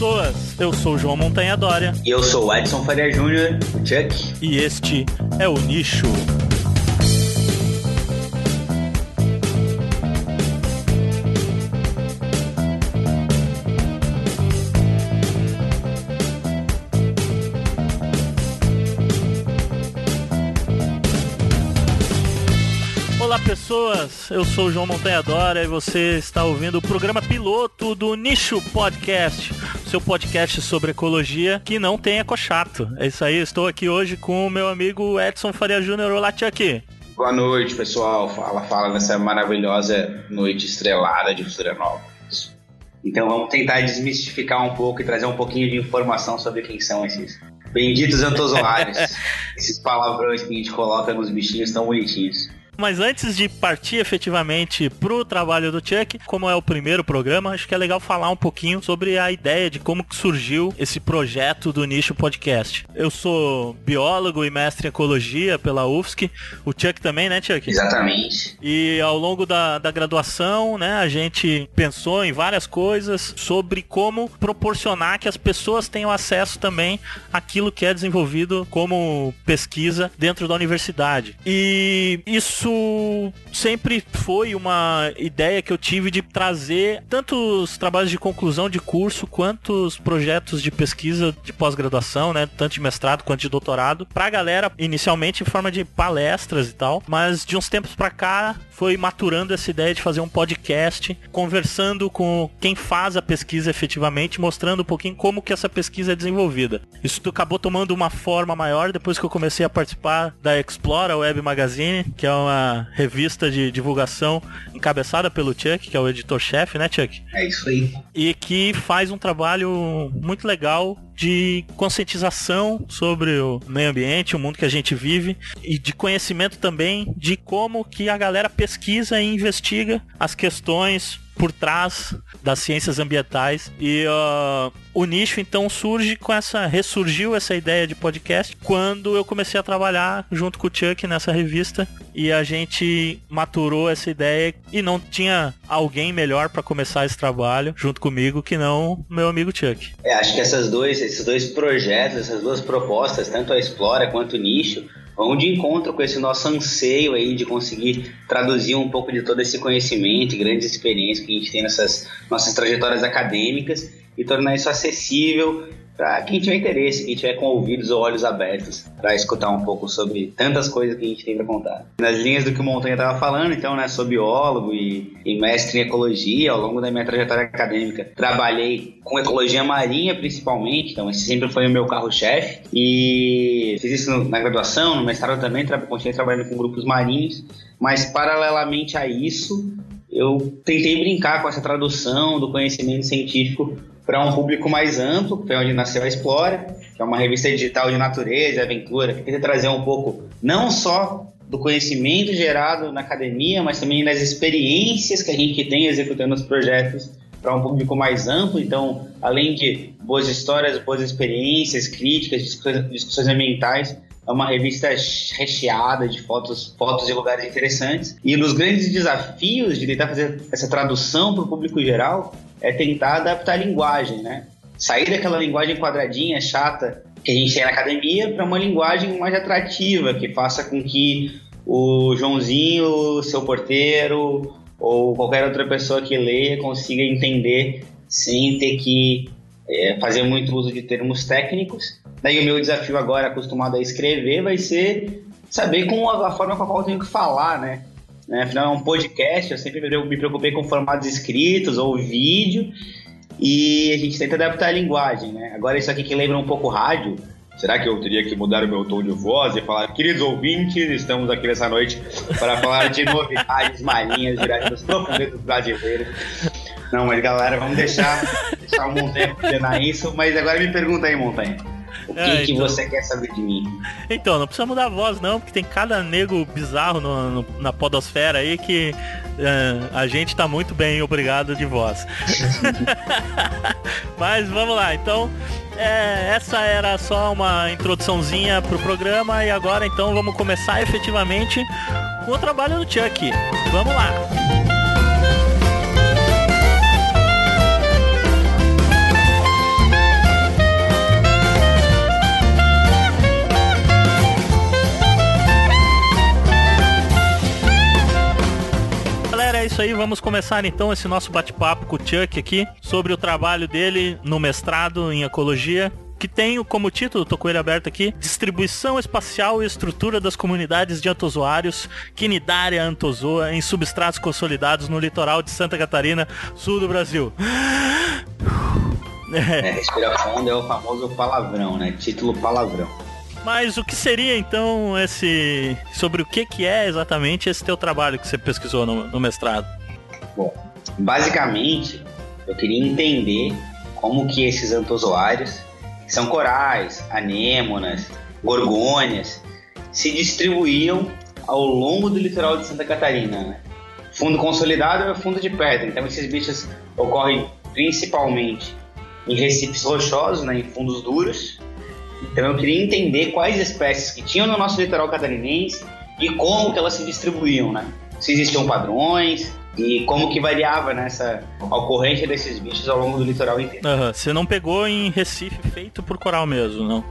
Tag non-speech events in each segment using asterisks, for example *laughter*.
pessoas, eu sou João Montanha Dória. E eu sou o Edson Faria Júnior, Chuck. E este é o Nicho. Olá pessoas, eu sou o João Montanha Dora e você está ouvindo o programa piloto do Nicho Podcast, seu podcast sobre ecologia que não tem ecochato. É isso aí, estou aqui hoje com o meu amigo Edson Faria Júnior. Olá, Chuck. Boa noite, pessoal. Fala, fala nessa maravilhosa noite estrelada de Florianópolis. Então vamos tentar desmistificar um pouco e trazer um pouquinho de informação sobre quem são esses benditos antozoários. *laughs* esses palavrões que a gente coloca nos bichinhos tão bonitinhos. Mas antes de partir efetivamente pro trabalho do Chuck, como é o primeiro programa, acho que é legal falar um pouquinho sobre a ideia de como que surgiu esse projeto do Nicho Podcast. Eu sou biólogo e mestre em ecologia pela UFSC, o Chuck também, né, Chuck? Exatamente. E ao longo da, da graduação, né, a gente pensou em várias coisas sobre como proporcionar que as pessoas tenham acesso também àquilo que é desenvolvido como pesquisa dentro da universidade. E isso isso sempre foi uma ideia que eu tive de trazer tanto os trabalhos de conclusão de curso quanto os projetos de pesquisa de pós-graduação, né, tanto de mestrado quanto de doutorado, pra galera inicialmente em forma de palestras e tal, mas de uns tempos para cá foi maturando essa ideia de fazer um podcast, conversando com quem faz a pesquisa efetivamente, mostrando um pouquinho como que essa pesquisa é desenvolvida. Isso acabou tomando uma forma maior depois que eu comecei a participar da Explora Web Magazine, que é uma revista de divulgação encabeçada pelo Chuck, que é o editor-chefe, né, Chuck? É isso aí. E que faz um trabalho muito legal de conscientização sobre o meio ambiente, o mundo que a gente vive e de conhecimento também de como que a galera pesquisa e investiga as questões por trás das ciências ambientais e uh, o nicho então surge com essa ressurgiu essa ideia de podcast quando eu comecei a trabalhar junto com o Chuck nessa revista e a gente maturou essa ideia e não tinha alguém melhor para começar esse trabalho junto comigo que não meu amigo Chuck. É, acho que essas dois, esses dois projetos, essas duas propostas, tanto a Explora quanto o Nicho, vão de encontro com esse nosso anseio aí de conseguir traduzir um pouco de todo esse conhecimento e grandes experiências que a gente tem nessas nossas trajetórias acadêmicas e tornar isso acessível para quem tiver interesse, quem tiver com ouvidos ou olhos abertos para escutar um pouco sobre tantas coisas que a gente tem para contar. Nas linhas do que o Montanha estava falando, então, né, sou biólogo e, e, mestre em ecologia ao longo da minha trajetória acadêmica. Trabalhei com ecologia marinha principalmente, então esse sempre foi o meu carro-chefe e fiz isso na graduação, no mestrado também, tra continuei trabalhando com grupos marinhos, mas paralelamente a isso, eu tentei brincar com essa tradução do conhecimento científico para um público mais amplo, que foi onde nasceu a Explora, que é uma revista digital de natureza aventura, que tenta trazer um pouco não só do conhecimento gerado na academia, mas também das experiências que a gente tem executando os projetos para um público mais amplo. Então, além de boas histórias, boas experiências, críticas, discussões ambientais, é uma revista recheada de fotos, fotos de lugares interessantes. E nos grandes desafios de tentar fazer essa tradução para o público geral é tentar adaptar a linguagem, né? Sair daquela linguagem quadradinha, chata, que a gente tem na academia, para uma linguagem mais atrativa, que faça com que o Joãozinho, seu porteiro, ou qualquer outra pessoa que leia consiga entender sem ter que é, fazer muito uso de termos técnicos. Daí o meu desafio agora, acostumado a escrever, vai ser saber com a, forma com a qual eu tenho que falar, né? Né? Afinal, é um podcast, eu sempre me preocupei com formatos escritos ou vídeo e a gente tenta adaptar a linguagem, né? Agora, isso aqui que lembra um pouco rádio, será que eu teria que mudar o meu tom de voz e falar, queridos ouvintes, estamos aqui nessa noite para falar de novidades marinhas direto dos profundezas brasileiros. Não, mas galera, vamos deixar, deixar o Montanha coordenar isso, mas agora me pergunta aí, Montanha. O que, é, que então... você quer saber de mim? Então, não precisa mudar a voz, não, porque tem cada nego bizarro no, no, na podosfera aí que é, a gente tá muito bem, obrigado de voz. *laughs* Mas vamos lá, então. É, essa era só uma introduçãozinha pro programa e agora então vamos começar efetivamente com o trabalho do Chuck. Vamos lá! Isso aí, vamos começar então esse nosso bate-papo com o Chuck aqui sobre o trabalho dele no mestrado em ecologia que tem como título, tô com ele aberto aqui, Distribuição Espacial e Estrutura das Comunidades de Antozoários, Quinidária Antozoa, em substratos consolidados no litoral de Santa Catarina, sul do Brasil. É, fundo é o famoso palavrão, né? Título palavrão. Mas o que seria então esse. sobre o que, que é exatamente esse teu trabalho que você pesquisou no, no mestrado? Bom, basicamente eu queria entender como que esses antozoários são corais, anêmonas, gorgônias, se distribuíam ao longo do litoral de Santa Catarina. Né? Fundo consolidado é fundo de pedra, então esses bichos ocorrem principalmente em recifes rochosos, né, em fundos duros. Então eu queria entender quais espécies que tinham no nosso litoral catarinense e como que elas se distribuíam, né? Se existiam padrões, e como que variava nessa ocorrência desses bichos ao longo do litoral inteiro. Uhum. Você não pegou em Recife feito por coral mesmo, não?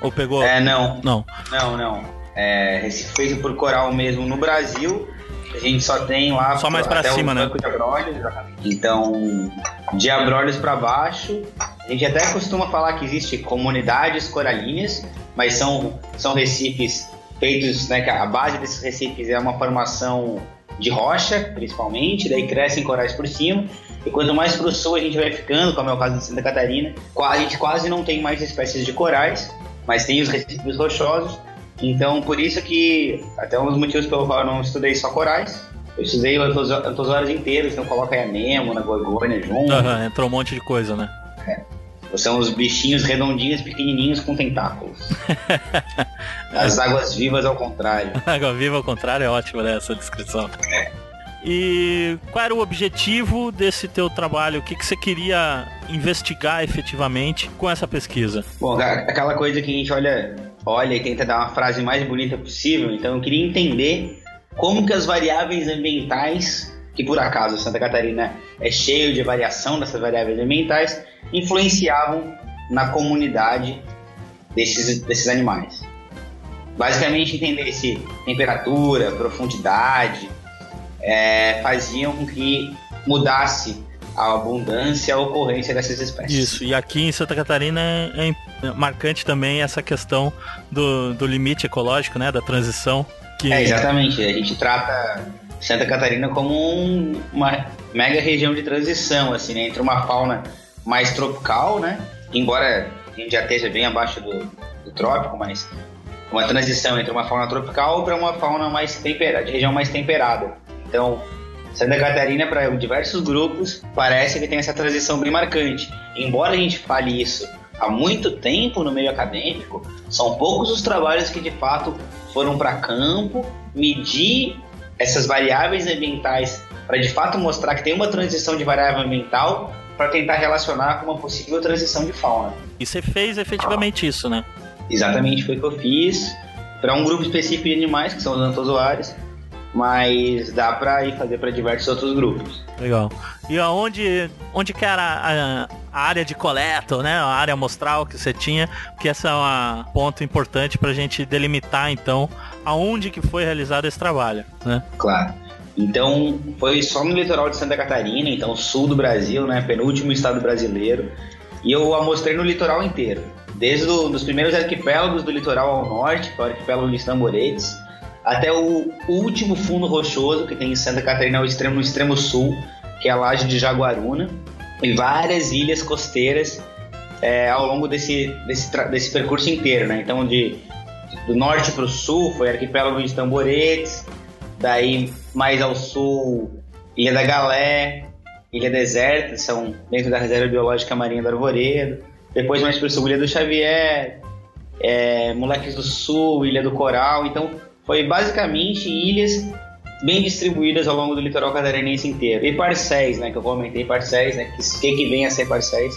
Ou pegou? É, não. Não. Não, não. É, Recife feito por coral mesmo no Brasil. A gente só tem lá só mais para cima, né? De abrolhos, então, de abrolhos para baixo, a gente até costuma falar que existe comunidades coralinas, mas são são recifes feitos, né, que a base desses recifes é uma formação de rocha, principalmente, daí crescem corais por cima. E quanto mais para o sul a gente vai ficando, como é o caso de Santa Catarina, a gente quase não tem mais espécies de corais, mas tem os recifes rochosos. Então, por isso que, até um dos motivos pelo qual eu não estudei só corais, eu estudei antosórios inteiros, então coloca aí anêmona, gorgônia junto. Uhum, entrou um monte de coisa, né? É. São os bichinhos redondinhos, pequenininhos com tentáculos. *laughs* As águas vivas ao contrário. *laughs* Água viva ao contrário é ótima né, essa descrição. É. E qual era o objetivo desse teu trabalho? O que, que você queria investigar efetivamente com essa pesquisa? Bom, aquela coisa que a gente olha, olha e tenta dar uma frase mais bonita possível. Então eu queria entender como que as variáveis ambientais, que por acaso Santa Catarina é cheio de variação dessas variáveis ambientais, influenciavam na comunidade desses, desses animais. Basicamente, entender se temperatura, profundidade é, faziam com que mudasse a abundância, a ocorrência dessas espécies. Isso, e aqui em Santa Catarina é, é marcante também essa questão do, do limite ecológico, né, da transição. Que... É, exatamente. A gente trata Santa Catarina como um, uma mega região de transição, assim, né, entre uma fauna mais tropical, né? Embora a gente já esteja bem abaixo do, do trópico, mas uma transição entre uma fauna tropical para uma fauna mais temperada, de região mais temperada. Então, Santa Catarina, para diversos grupos, parece que tem essa transição bem marcante. Embora a gente fale isso há muito tempo no meio acadêmico, são poucos os trabalhos que de fato foram para campo medir essas variáveis ambientais para de fato mostrar que tem uma transição de variável ambiental para tentar relacionar com uma possível transição de fauna. E você fez efetivamente isso, né? Exatamente, foi o que eu fiz para um grupo específico de animais, que são os antozoários, mas dá para ir fazer para diversos outros grupos. Legal. E aonde onde que era a, a, área de coleta, né? A área amostral que você tinha, que essa é um ponto importante para a gente delimitar então aonde que foi realizado esse trabalho, né? Claro. Então, foi só no litoral de Santa Catarina, então sul do Brasil, né, penúltimo estado brasileiro, e eu amostrei no litoral inteiro, desde os primeiros arquipélagos do litoral ao norte, que é o arquipélago de Tamboretes, até o último fundo rochoso que tem em Santa Catarina, no extremo, no extremo sul, que é a laje de Jaguaruna, e várias ilhas costeiras é, ao longo desse, desse, desse percurso inteiro, né? Então, de, do norte para o sul foi arquipélago de Tamboretes, daí mais ao sul, Ilha da Galé, Ilha Deserta, são dentro da Reserva Biológica Marinha do Arvoredo. Depois mais para o sul, Ilha do Xavier, é, Moleques do Sul, Ilha do Coral. Então, foi basicamente ilhas bem distribuídas ao longo do litoral catarinense inteiro. E parcéis, né, que eu comentei, parcéis, né, que, que, que vem a ser parcéis,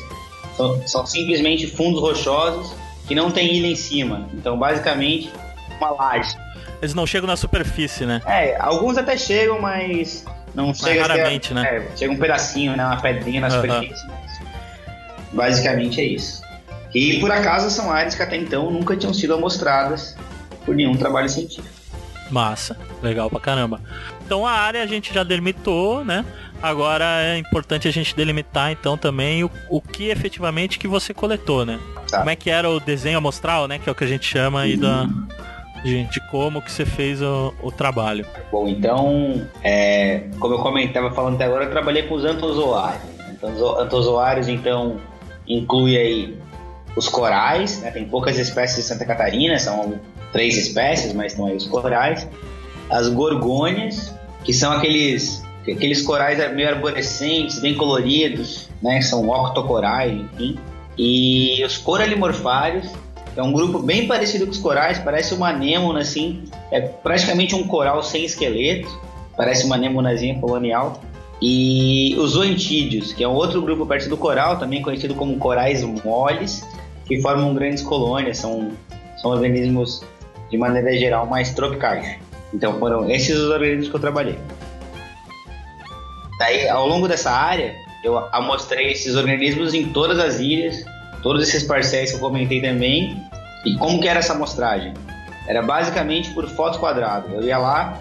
são, são simplesmente fundos rochosos que não tem ilha em cima. Então, basicamente, uma laje. Eles não chegam na superfície, né? É, alguns até chegam, mas não mas chega raramente, a, né? É, chega um pedacinho, né? Uma pedrinha na superfície. Mas basicamente é isso. E por acaso são áreas que até então nunca tinham sido amostradas por nenhum trabalho científico. Massa, legal pra caramba. Então a área a gente já delimitou, né? Agora é importante a gente delimitar então também o, o que efetivamente que você coletou, né? Tá. Como é que era o desenho amostral, né? Que é o que a gente chama aí da, de, de como que você fez o, o trabalho. Bom, então, é, como eu comentava falando até agora, eu trabalhei com os antozoários. Então, antozoários, então, inclui aí os corais, né? tem poucas espécies de Santa Catarina, são três espécies, mas estão aí os corais. As gorgônias, que são aqueles aqueles corais meio arborescentes, bem coloridos, né? São octocorais, enfim. E os coralimorfários, é um grupo bem parecido com os corais, parece uma anêmona, assim. É praticamente um coral sem esqueleto, parece uma anêmonazinha colonial. E os zoantídeos, que é um outro grupo perto do coral, também conhecido como corais moles, que formam grandes colônias, são, são organismos, de maneira geral, mais tropicais. Então foram esses os organismos que eu trabalhei. Daí, ao longo dessa área, eu amostrei esses organismos em todas as ilhas, todos esses parcéis que eu comentei também. E como que era essa amostragem? Era basicamente por foto quadrado. Eu ia lá,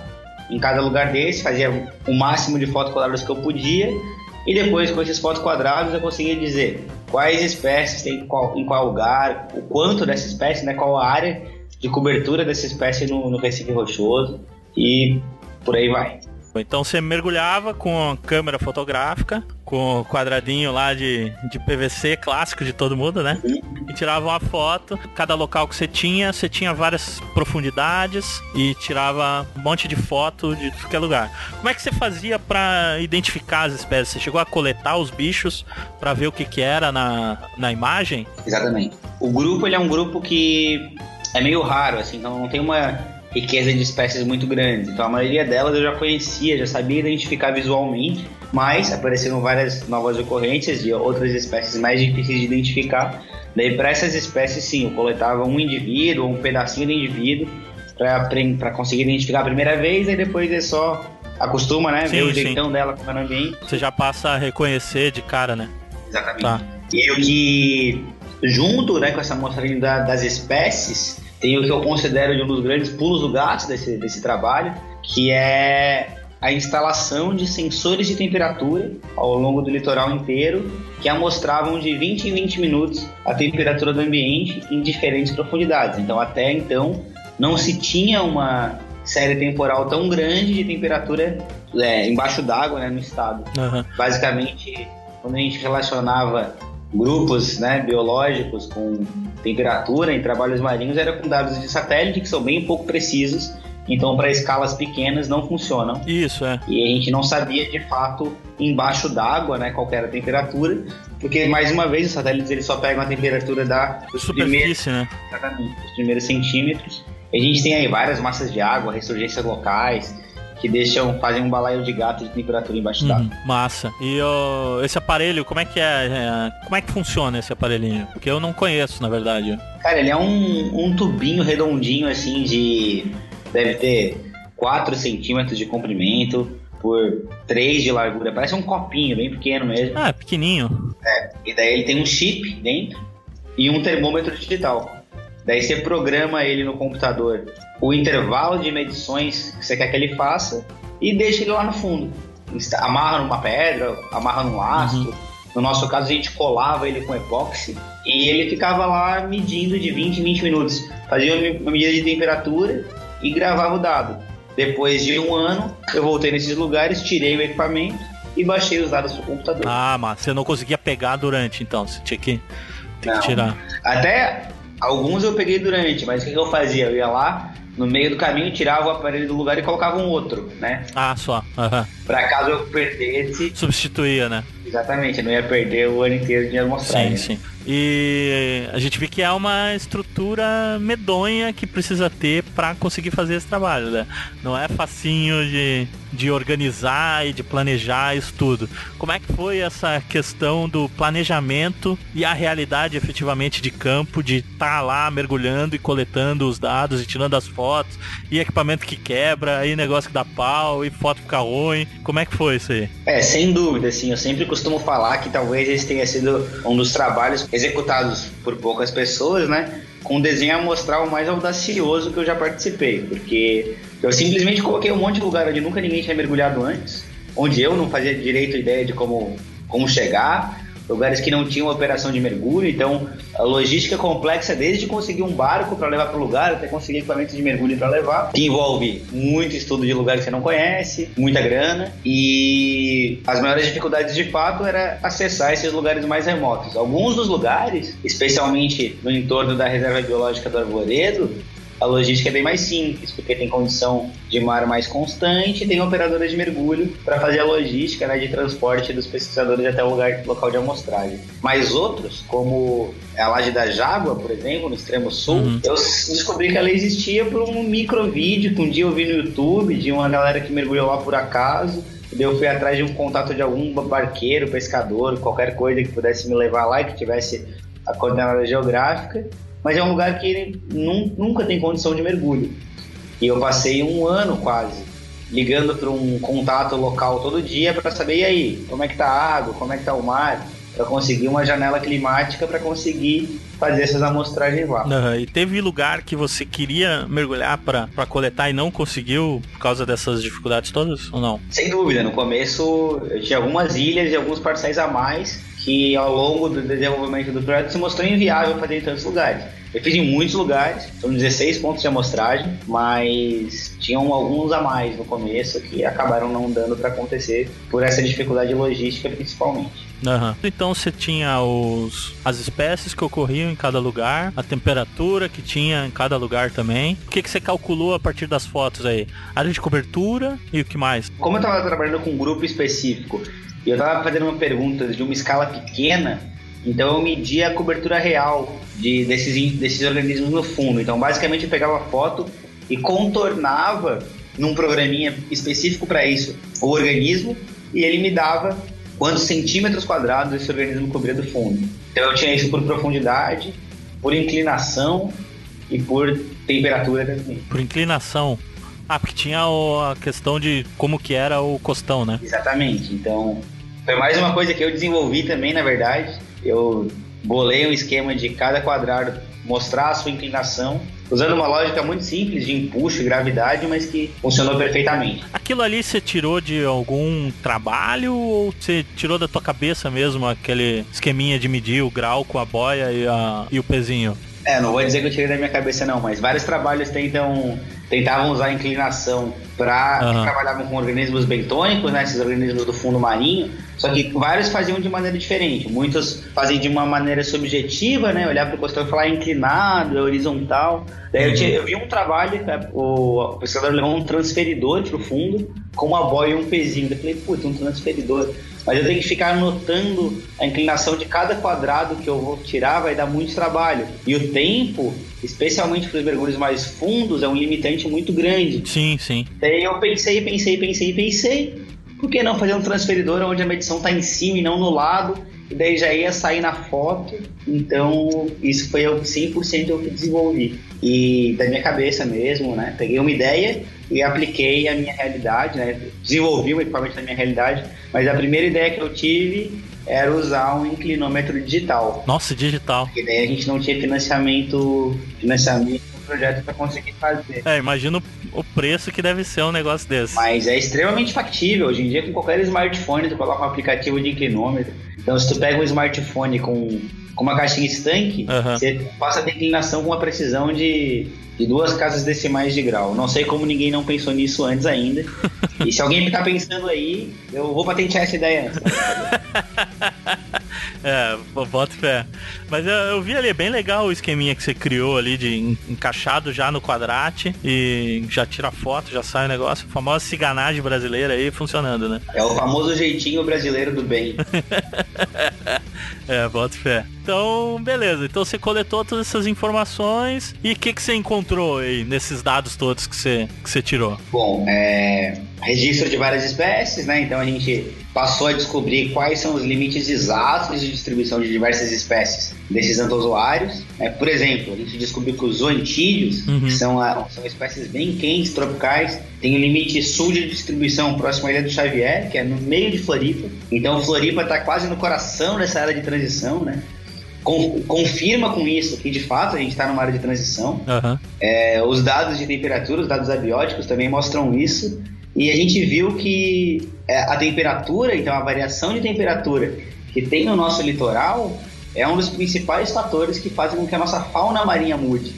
em cada lugar desse, fazia o máximo de fotos quadradas que eu podia, e depois, com esses fotos quadrados, eu conseguia dizer quais espécies tem em qual, em qual lugar, o quanto dessa espécie, né, qual área de cobertura dessa espécie no, no Recife Rochoso, e por aí vai. Então você mergulhava com a câmera fotográfica, com o quadradinho lá de, de PVC clássico de todo mundo, né? E tirava uma foto. Cada local que você tinha, você tinha várias profundidades e tirava um monte de foto de qualquer lugar. Como é que você fazia para identificar as espécies? Você chegou a coletar os bichos para ver o que, que era na, na imagem? Exatamente. O grupo ele é um grupo que é meio raro, assim, então não tem uma riqueza de espécies muito grande. Então a maioria delas eu já conhecia, já sabia identificar visualmente, mas apareceram várias novas ocorrências e outras espécies mais difíceis de identificar. Daí para essas espécies sim, eu coletava um indivíduo um pedacinho do indivíduo para conseguir identificar a primeira vez, e depois é só acostuma, né? Sim, ver o jeitão dela como é no ambiente. Você já passa a reconhecer de cara, né? Exatamente. Tá. E o que junto, né, com essa mostragem da, das espécies, tem o que eu considero de um dos grandes pulos do gato desse, desse trabalho, que é a instalação de sensores de temperatura ao longo do litoral inteiro, que amostravam de 20 em 20 minutos a temperatura do ambiente em diferentes profundidades. Então, até então, não se tinha uma série temporal tão grande de temperatura é, embaixo d'água né, no estado. Uhum. Basicamente, quando a gente relacionava grupos né, biológicos com temperatura em trabalhos marinhos era com dados de satélite que são bem pouco precisos. Então, para escalas pequenas não funcionam. Isso, é. E a gente não sabia de fato embaixo d'água, né, qual era a temperatura, porque mais uma vez os satélites eles só pegam a temperatura da superfície, né? Exatamente, dos primeiros centímetros. A gente tem aí várias massas de água, ressurgências locais, que deixam, fazem um balaio de gato de temperatura embaixo uhum, d'água. Massa. E uh, esse aparelho, como é que é, é, Como é que funciona esse aparelhinho? Porque eu não conheço, na verdade. Cara, ele é um, um tubinho redondinho, assim, de. Deve ter 4 centímetros de comprimento por 3 de largura. Parece um copinho, bem pequeno mesmo. Ah, pequenininho. É. E daí ele tem um chip dentro e um termômetro digital. Daí você programa ele no computador o intervalo de medições que você quer que ele faça e deixa ele lá no fundo. Amarra numa pedra, amarra num laço. Uhum. No nosso caso, a gente colava ele com epóxi e ele ficava lá medindo de 20 em 20 minutos. Fazia uma medida de temperatura e gravava o dado. Depois de um ano, eu voltei nesses lugares, tirei o equipamento e baixei os dados pro computador. Ah, mas você não conseguia pegar durante, então? Você tinha que, tinha que tirar. Até Alguns eu peguei durante, mas o que eu fazia? Eu ia lá, no meio do caminho, tirava o aparelho do lugar e colocava um outro, né? Ah, só. Uhum. Pra caso eu perdesse. Substituía, né? Exatamente, eu não ia perder o ano inteiro de amostragem. Sim, sim. E a gente vê que é uma estrutura medonha que precisa ter para conseguir fazer esse trabalho, né? Não é facinho de, de organizar e de planejar isso tudo. Como é que foi essa questão do planejamento e a realidade efetivamente de campo, de estar tá lá mergulhando e coletando os dados e tirando as fotos, e equipamento que quebra, aí negócio que dá pau, e foto fica ruim. Como é que foi isso aí? É, sem dúvida, assim, eu sempre costumo falar que talvez esse tenha sido um dos trabalhos executados por poucas pessoas, né? Com desenho amostral mais audacioso que eu já participei, porque Eu simplesmente coloquei um monte de lugar onde nunca ninguém tinha mergulhado antes, onde eu não fazia direito ideia de como, como chegar, lugares que não tinham operação de mergulho, então a logística complexa desde conseguir um barco para levar para o lugar até conseguir equipamento de mergulho para levar, que envolve muito estudo de lugar que você não conhece, muita grana e as maiores dificuldades de fato era acessar esses lugares mais remotos. Alguns dos lugares, especialmente no entorno da reserva biológica do Arvoredo, a logística é bem mais simples, porque tem condição de mar mais constante e tem operadoras de mergulho para fazer a logística né, de transporte dos pesquisadores até o lugar, local de amostragem. Mas outros, como a laje da Jágua, por exemplo, no extremo sul, uhum. eu descobri que ela existia por um micro vídeo que um dia eu vi no YouTube de uma galera que mergulhou lá por acaso. Eu fui atrás de um contato de algum barqueiro, pescador, qualquer coisa que pudesse me levar lá e que tivesse a coordenada geográfica mas é um lugar que nunca tem condição de mergulho. E eu passei um ano quase ligando para um contato local todo dia para saber e aí, como é que tá a água, como é que tá o mar, para conseguir uma janela climática para conseguir fazer essas amostragens lá. Uhum. E teve lugar que você queria mergulhar para coletar e não conseguiu por causa dessas dificuldades todas ou não? Sem dúvida, no começo eu tinha algumas ilhas e alguns parcéis a mais que ao longo do desenvolvimento do projeto se mostrou inviável fazer em tantos lugares. Eu fiz em muitos lugares, são 16 pontos de amostragem, mas tinham alguns a mais no começo que acabaram não dando para acontecer por essa dificuldade logística principalmente. Uhum. Então você tinha os, as espécies que ocorriam em cada lugar, a temperatura que tinha em cada lugar também. O que, que você calculou a partir das fotos aí? Área de cobertura e o que mais? Como eu estava trabalhando com um grupo específico e eu estava fazendo uma pergunta de uma escala pequena, então eu media a cobertura real de, desses, desses organismos no fundo. Então basicamente eu pegava a foto e contornava num programinha específico para isso o organismo e ele me dava quantos centímetros quadrados esse organismo cobria do fundo. Então eu tinha isso por profundidade, por inclinação e por temperatura também. Por inclinação. Ah, porque tinha a questão de como que era o costão, né? Exatamente. Então, foi mais uma coisa que eu desenvolvi também, na verdade. Eu bolei um esquema de cada quadrado mostrar a sua inclinação, usando uma lógica muito simples de empuxo e gravidade, mas que funcionou perfeitamente. Aquilo ali você tirou de algum trabalho ou você tirou da tua cabeça mesmo aquele esqueminha de medir o grau com a boia e, a, e o pezinho? É, não vou dizer que eu tirei da minha cabeça não, mas vários trabalhos tentam tentavam usar a inclinação para uhum. trabalhavam com organismos bentônicos, né, esses organismos do fundo marinho, só que vários faziam de maneira diferente. Muitos fazem de uma maneira subjetiva, né, olhar para o costão e falar inclinado, horizontal. Daí uhum. eu, tinha, eu, vi um trabalho, o, o pesquisador levou um transferidor para o fundo com uma boia e um pezinho. Eu falei, putz, um transferidor mas eu tenho que ficar anotando a inclinação de cada quadrado que eu vou tirar, vai dar muito trabalho. E o tempo, especialmente para os mergulhos mais fundos, é um limitante muito grande. Sim, sim. Daí eu pensei, pensei, pensei, pensei, por que não fazer um transferidor onde a medição está em cima e não no lado? E daí já ia sair na foto. Então, isso foi 100% eu que desenvolvi. E da minha cabeça mesmo, né? Peguei uma ideia e apliquei a minha realidade, né? Desenvolvi o equipamento da minha realidade, mas a primeira ideia que eu tive era usar um inclinômetro digital. Nossa, digital. E daí a gente não tinha financiamento, financiamento projeto para conseguir fazer. É, imagino o preço que deve ser um negócio desse. Mas é extremamente factível. Hoje em dia, com qualquer smartphone, tu coloca um aplicativo de inclinômetro. Então, se tu pega um smartphone com, com uma caixinha estanque, uhum. você passa a inclinação com uma precisão de de duas casas decimais de grau. Não sei como ninguém não pensou nisso antes ainda. *laughs* e se alguém ficar pensando aí, eu vou patentear essa ideia antes. *laughs* é, bota fé. Mas eu, eu, vi ali, é bem legal o esqueminha que você criou ali de encaixado já no quadrate e já tira foto, já sai o negócio. A famosa ciganagem brasileira aí funcionando, né? É o famoso jeitinho brasileiro do bem. *laughs* é, bota fé. Então, beleza. Então você coletou todas essas informações e o que, que você encontrou aí nesses dados todos que você, que você tirou? Bom, é, registro de várias espécies, né? Então a gente passou a descobrir quais são os limites exatos de distribuição de diversas espécies desses antozoários. É, por exemplo, a gente descobriu que os zoantídeos, uhum. que são, são espécies bem quentes, tropicais, tem o limite sul de distribuição próximo à Ilha do Xavier, que é no meio de Floripa. Então Floripa está quase no coração dessa área de transição, né? Confirma com isso que de fato a gente está numa área de transição. Uhum. É, os dados de temperatura, os dados abióticos também mostram isso. E a gente viu que é, a temperatura, então a variação de temperatura que tem no nosso litoral é um dos principais fatores que fazem com que a nossa fauna marinha mude.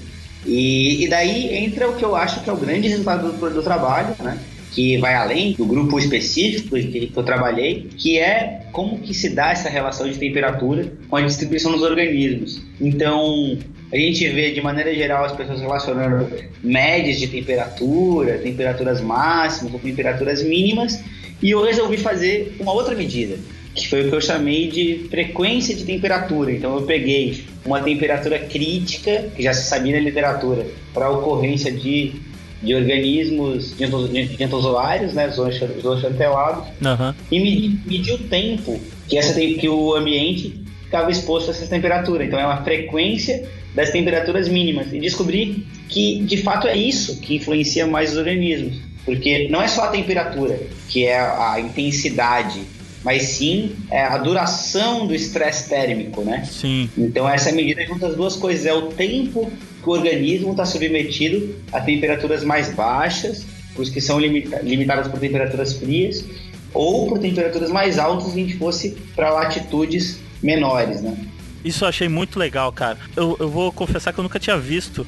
E, e daí entra o que eu acho que é o grande resultado do, do trabalho, né? Que vai além do grupo específico que, eu trabalhei, que é como que se dá essa relação de temperatura com a distribuição dos organismos. Então, a gente vê de maneira geral as pessoas relacionando médias de temperatura, temperaturas máximas ou temperaturas mínimas, e eu resolvi fazer uma outra medida, que foi o que eu chamei de frequência de temperatura. Então eu peguei uma temperatura crítica, que já se sabia na literatura, para a ocorrência de, de organismos entozoários, né, zooxantelados, uhum. e medi, medi o tempo que, essa, que o ambiente ficava exposto a essa temperatura. Então é uma frequência das temperaturas mínimas e descobri que de fato é isso que influencia mais os organismos, porque não é só a temperatura, que é a intensidade, mas sim é a duração do estresse térmico, né? Sim. Então essa medida junta as duas coisas, é o tempo o organismo está submetido a temperaturas mais baixas, os que são limita limitadas por temperaturas frias, ou por temperaturas mais altas se a gente fosse para latitudes menores, né? Isso eu achei muito legal, cara. Eu, eu vou confessar que eu nunca tinha visto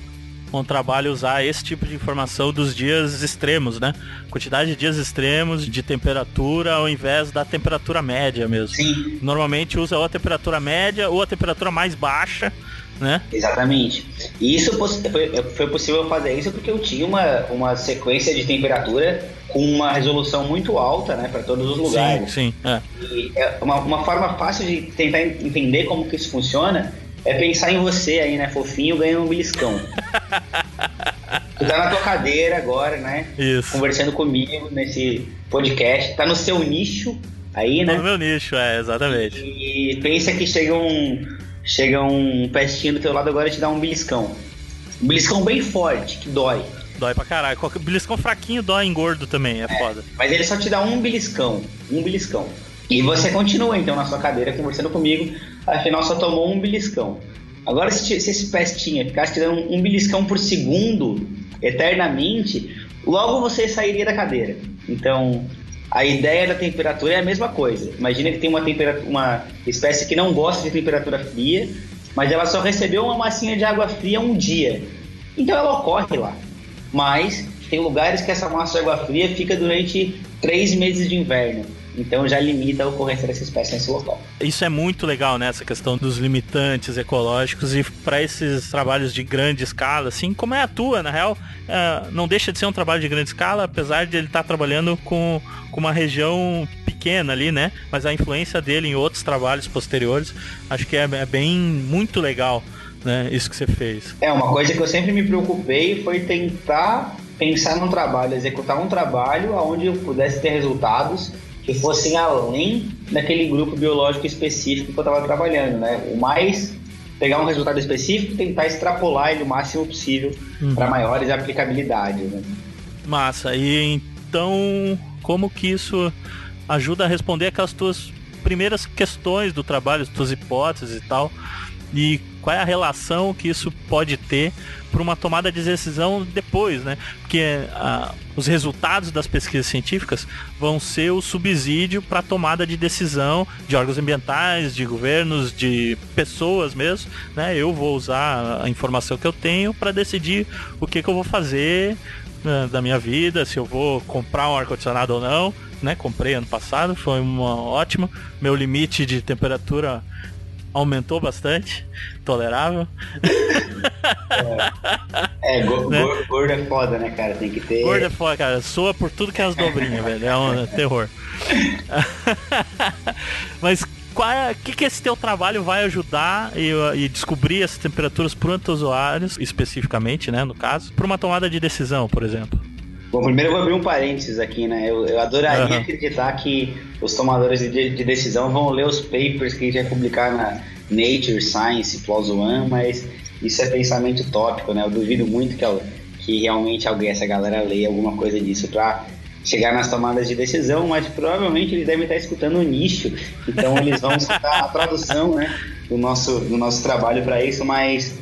um trabalho usar esse tipo de informação dos dias extremos, né? Quantidade de dias extremos de temperatura ao invés da temperatura média mesmo. Sim. Normalmente usa ou a temperatura média ou a temperatura mais baixa né? Exatamente. E isso foi, foi possível fazer isso porque eu tinha uma, uma sequência de temperatura com uma resolução muito alta, né, para todos os lugares. Sim, sim. É. E é uma, uma forma fácil de tentar entender como que isso funciona é pensar em você aí, né, fofinho, ganhando um beliscão. *laughs* tu tá na tua cadeira agora, né? Isso. Conversando comigo nesse podcast. Tá no seu nicho aí, né? No meu nicho, é, exatamente. E pensa que chega um, chega um pestinho do teu lado agora e te dá um beliscão. Um beliscão bem forte, que dói. Dói pra caralho. Beliscão fraquinho dói em gordo também, é, é foda. Mas ele só te dá um beliscão. Um beliscão. E você continua então na sua cadeira conversando comigo, afinal só tomou um beliscão. Agora, se, se esse pestinha ficasse te dando um, um beliscão por segundo, eternamente, logo você sairia da cadeira. Então, a ideia da temperatura é a mesma coisa. Imagina que tem uma, uma espécie que não gosta de temperatura fria, mas ela só recebeu uma massinha de água fria um dia. Então ela ocorre lá. Mas tem lugares que essa massa de água fria fica durante três meses de inverno. Então já limita a ocorrência dessa espécie nesse local. Isso é muito legal, né? Essa questão dos limitantes ecológicos e para esses trabalhos de grande escala, assim como é a tua, na real, é, não deixa de ser um trabalho de grande escala, apesar de ele estar tá trabalhando com, com uma região pequena ali, né? Mas a influência dele em outros trabalhos posteriores, acho que é, é bem muito legal. Né, isso que você fez. É, uma coisa que eu sempre me preocupei foi tentar pensar num trabalho, executar um trabalho onde eu pudesse ter resultados que fossem além daquele grupo biológico específico que eu estava trabalhando, né? O mais pegar um resultado específico e tentar extrapolar ele o máximo possível uhum. para maiores aplicabilidades. Né? Massa. E então, como que isso ajuda a responder aquelas tuas primeiras questões do trabalho, as tuas hipóteses e tal? E qual é a relação que isso pode ter para uma tomada de decisão depois, né? Porque ah, os resultados das pesquisas científicas vão ser o subsídio para a tomada de decisão de órgãos ambientais, de governos, de pessoas mesmo, né? Eu vou usar a informação que eu tenho para decidir o que, que eu vou fazer né, da minha vida, se eu vou comprar um ar-condicionado ou não, né? Comprei ano passado, foi uma ótima. Meu limite de temperatura aumentou bastante, tolerável. É, *laughs* é go né? gordo é foda, né, cara? Tem que ter. Gordo é foda, cara. Soa por tudo que é as dobrinhas, velho. É um terror. *laughs* Mas qual é, que, que esse teu trabalho vai ajudar e, e descobrir essas temperaturas para os usuários, especificamente, né, no caso, para uma tomada de decisão, por exemplo? Bom, primeiro eu vou abrir um parênteses aqui, né? Eu, eu adoraria uhum. acreditar que os tomadores de, de, decisão vão ler os papers que a gente vai publicar na Nature, Science, PLOS ONE, mas isso é pensamento tópico, né? Eu duvido muito que, que realmente alguém, essa galera, leia alguma coisa disso para chegar nas tomadas de decisão, mas provavelmente eles devem estar escutando o nicho, então eles vão escutar a tradução né, do, nosso, do nosso trabalho para isso, mas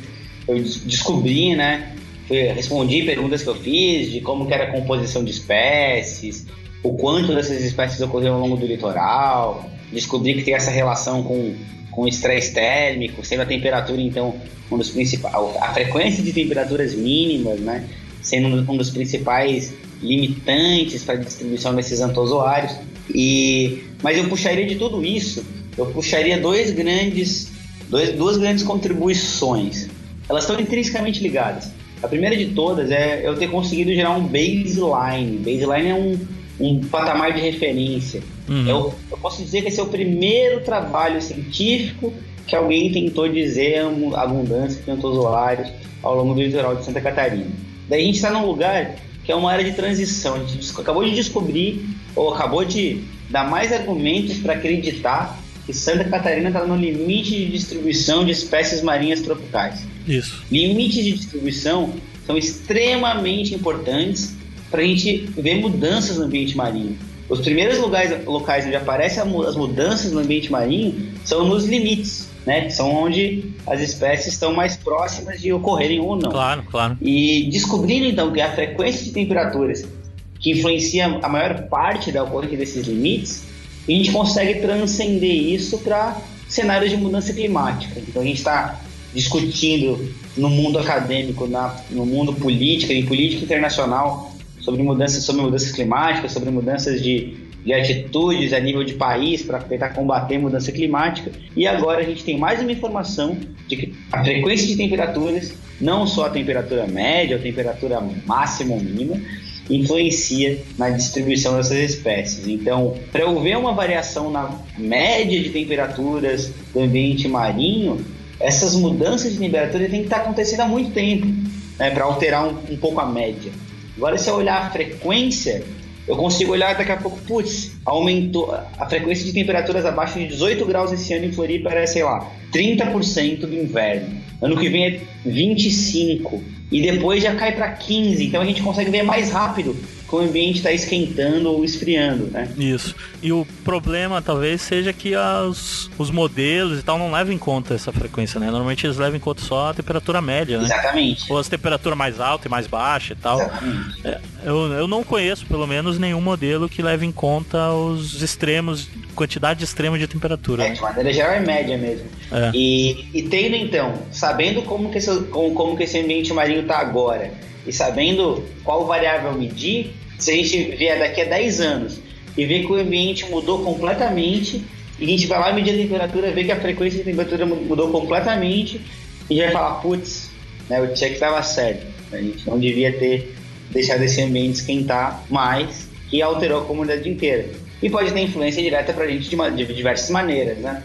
eu descobri, né, respondi perguntas que eu fiz de como era a composição de espécies, o quanto dessas espécies ocorreram ao longo do litoral, descobri que tem essa relação com com estresse térmico, sendo a temperatura então um dos principais, a frequência de temperaturas mínimas, né, sendo um dos principais limitantes para a distribuição desses antozoários. E mas eu puxaria de tudo isso, eu puxaria dois grandes, dois, duas grandes contribuições. Elas estão intrinsecamente ligadas. A primeira de todas é eu ter conseguido gerar um baseline. Baseline é um, um patamar de referência. Uhum. Eu, eu, posso dizer que esse é o primeiro trabalho científico que alguém tentou dizer a abundância de antozoários ao longo do litoral de Santa Catarina. Daí a gente está num lugar que é uma área de transição. A gente acabou de descobrir, ou acabou de dar mais argumentos para acreditar que Santa Catarina está no limite de distribuição de espécies marinhas tropicais. Isso. Limites de distribuição são extremamente importantes para a gente ver mudanças no ambiente marinho. Os primeiros lugares, locais onde aparecem as mudanças no ambiente marinho são nos limites, né? São onde as espécies estão mais próximas de ocorrerem ou não. Claro, claro. E descobrindo então que a frequência de temperaturas que influencia a maior parte da ocorrência desses limites, a gente consegue transcender isso para cenários de mudança climática. Então a gente está discutindo no mundo acadêmico, na, no mundo político, em política internacional, sobre mudanças, sobre mudanças climáticas, sobre mudanças de, de atitudes a nível de país para tentar combater a mudança climática. E agora a gente tem mais uma informação de que a frequência de temperaturas, não só a temperatura média, a temperatura máxima ou mínima, influencia na distribuição dessas espécies. Então, para eu ver uma variação na média de temperaturas do ambiente marinho, essas mudanças de temperatura têm que estar acontecendo há muito tempo, né, para alterar um, um pouco a média. Agora, se eu olhar a frequência, eu consigo olhar daqui a pouco, putz, aumentou a frequência de temperaturas abaixo de 18 graus esse ano em Floripa era, sei lá, 30% do inverno. Ano que vem é 25 e depois já cai para 15. Então a gente consegue ver mais rápido que o ambiente está esquentando ou esfriando, né? Isso. E o problema talvez seja que as, os modelos e tal não levam em conta essa frequência, né? Normalmente eles levam em conta só a temperatura média, né? Exatamente. Ou as temperaturas mais alta e mais baixa e tal. Exatamente. É, eu, eu não conheço, pelo menos, nenhum modelo que leve em conta os extremos, quantidade extrema de temperatura. É, de maneira geral é média mesmo. É. E, e tendo então, sabendo como que esse, como, como que esse ambiente marinho está agora e sabendo qual variável medir, se a gente vier daqui a 10 anos e ver que o ambiente mudou completamente, e a gente vai lá medir a temperatura, ver que a frequência de temperatura mudou completamente, e vai falar, putz, né, o check estava certo. A gente não devia ter deixado esse ambiente esquentar mais, que alterou a comunidade inteira. E pode ter influência direta para a gente de, uma, de, diversas maneiras, né?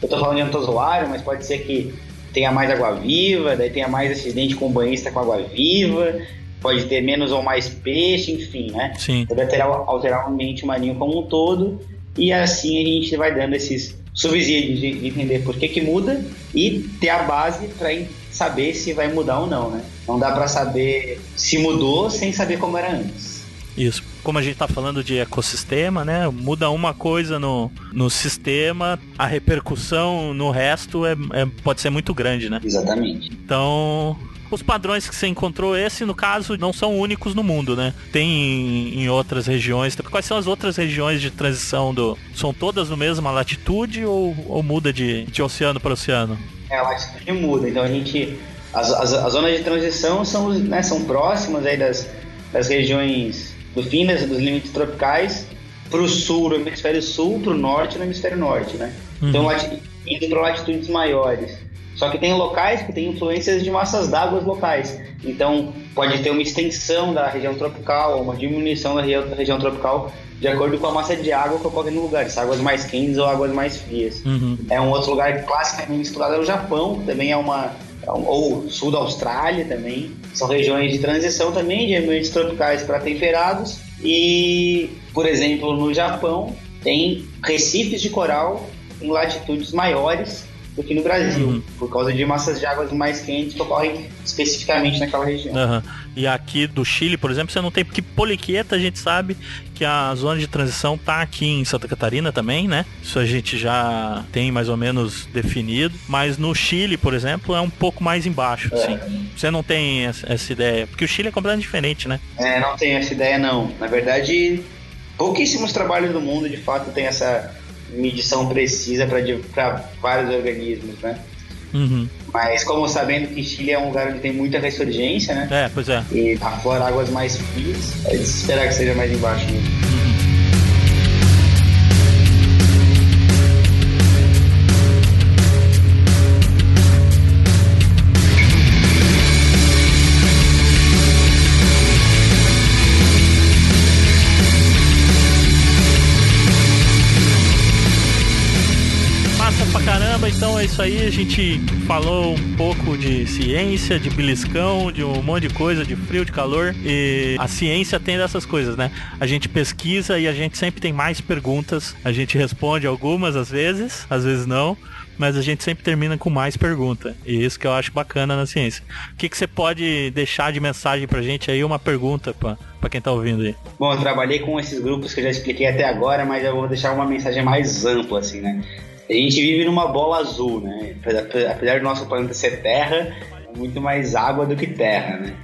Eu estou falando de antozoário, mas pode ser que tenha mais água-viva, daí tenha mais acidente com banhista com água-viva, pode ter menos ou mais peixe, enfim, né? Sim. Pode alterar, alterar o ambiente marinho como um todo e assim a gente vai dando esses subsídios de, de entender por que que muda e ter a base para saber se vai mudar ou não, né? Não dá para saber se mudou sem saber como era antes. Isso. Como a gente está falando de ecossistema, né? Muda uma coisa no, no sistema, a repercussão no resto é, é pode ser muito grande, né? Exatamente. Então, os padrões que você encontrou, esse no caso, não são únicos no mundo, né? Tem em, em, outras regiões. Quais são as outras regiões de transição do. São todas no mesma latitude ou, ou muda de, de oceano para oceano? É, a latitude muda. Então a gente. As, as, as zonas de transição são, né, são próximas aí das, das regiões do fim das, dos limites tropicais para o sul, no hemisfério sul, para o norte, no hemisfério norte, né? Uhum. Então, indo para latitudes maiores. Só que tem locais que têm influências de massas d'água locais. Então, pode ter uma extensão da região tropical ou uma diminuição da região tropical de acordo com a massa de água que ocorre no lugar, se águas mais quentes ou águas mais frias. Uhum. É um outro lugar classicamente estudado é o Japão, que também é uma é ou sul da Austrália também. São regiões de transição também de ambientes tropicais para temperados. E, por exemplo, no Japão tem recifes de coral em latitudes maiores do que no Brasil, uhum. por causa de massas de águas mais quentes que ocorrem especificamente naquela região. Uhum. E aqui do Chile, por exemplo, você não tem, porque Poliqueta a gente sabe que a zona de transição tá aqui em Santa Catarina também, né? Isso a gente já tem mais ou menos definido. Mas no Chile, por exemplo, é um pouco mais embaixo, é. assim. Você não tem essa ideia, porque o Chile é completamente diferente, né? É, não tenho essa ideia não. Na verdade, pouquíssimos trabalhos do mundo de fato tem essa medição precisa para vários organismos, né? Uhum. Mas como sabendo que Chile é um lugar onde tem muita ressurgência, né? É, pois é. E aflora águas mais frias, é de esperar que seja mais embaixo mesmo. Uhum. Aí. A gente falou um pouco de ciência, de beliscão, de um monte de coisa, de frio, de calor. E a ciência tem dessas coisas, né? A gente pesquisa e a gente sempre tem mais perguntas. A gente responde algumas às vezes, às vezes não mas a gente sempre termina com mais pergunta. E isso que eu acho bacana na ciência. O que, que você pode deixar de mensagem pra gente aí? Uma pergunta pra quem tá ouvindo aí. Bom, eu trabalhei com esses grupos que eu já expliquei até agora, mas eu vou deixar uma mensagem mais ampla, assim, né? A gente vive numa bola azul, né? Apesar do nosso planeta ser terra, é muito mais água do que terra, né?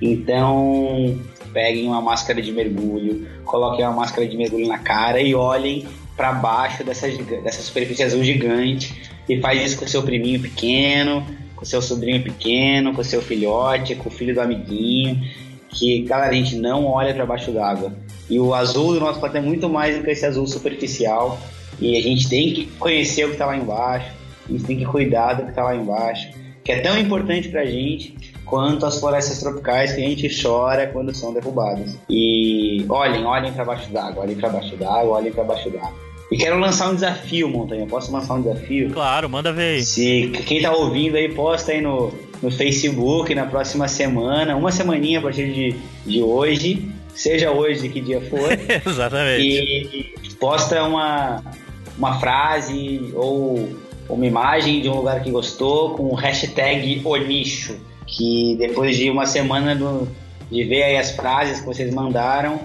Então, peguem uma máscara de mergulho, coloquem uma máscara de mergulho na cara e olhem para baixo dessa, dessa superfície azul gigante e faz isso com seu priminho pequeno, com seu sobrinho pequeno, com seu filhote, com o filho do amiguinho, que, a gente não olha para baixo d'água. E o azul do nosso planeta é muito mais do que esse azul superficial e a gente tem que conhecer o que está lá embaixo, a gente tem que cuidar do que está lá embaixo, que é tão importante para a gente quanto as florestas tropicais que a gente chora quando são derrubadas. E olhem, olhem para baixo d'água, olhem para baixo d'água, olhem para baixo d'água. E quero lançar um desafio, Montanha. Posso lançar um desafio? Claro, manda ver aí. Se quem tá ouvindo aí, posta aí no, no Facebook na próxima semana, uma semaninha a partir de, de hoje, seja hoje que dia for. *laughs* Exatamente. E posta uma, uma frase ou uma imagem de um lugar que gostou com o hashtag Onicho, que depois de uma semana do, de ver aí as frases que vocês mandaram,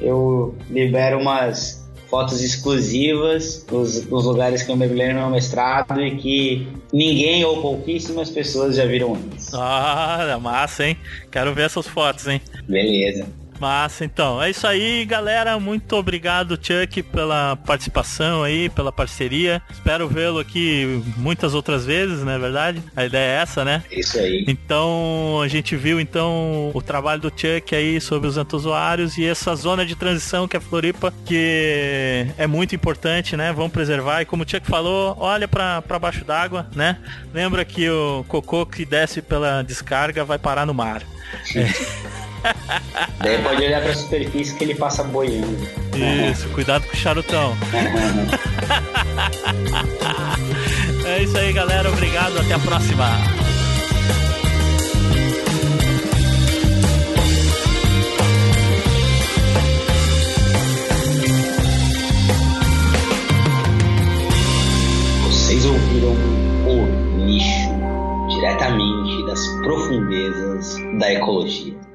eu libero umas fotos exclusivas dos, dos lugares que eu mergulhei no meu mestrado e que ninguém ou pouquíssimas pessoas já viram antes. Ah, massa, hein? Quero ver essas fotos, hein? Beleza. Massa, então. É isso aí, galera. Muito obrigado, Chuck, pela participação aí, pela parceria. Espero vê-lo aqui muitas outras vezes, não é verdade? A ideia é essa, né? Isso aí. Então, a gente viu então o trabalho do Chuck aí sobre os antozoários e essa zona de transição que é Floripa, que é muito importante, né? Vamos preservar. E como o Chuck falou, olha para baixo d'água, né? Lembra que o cocô que desce pela descarga vai parar no mar. É. *laughs* *laughs* Daí pode olhar pra superfície que ele passa boiando. Isso, cuidado com o charutão. *laughs* é isso aí, galera. Obrigado. Até a próxima. Vocês ouviram o nicho diretamente das profundezas da ecologia.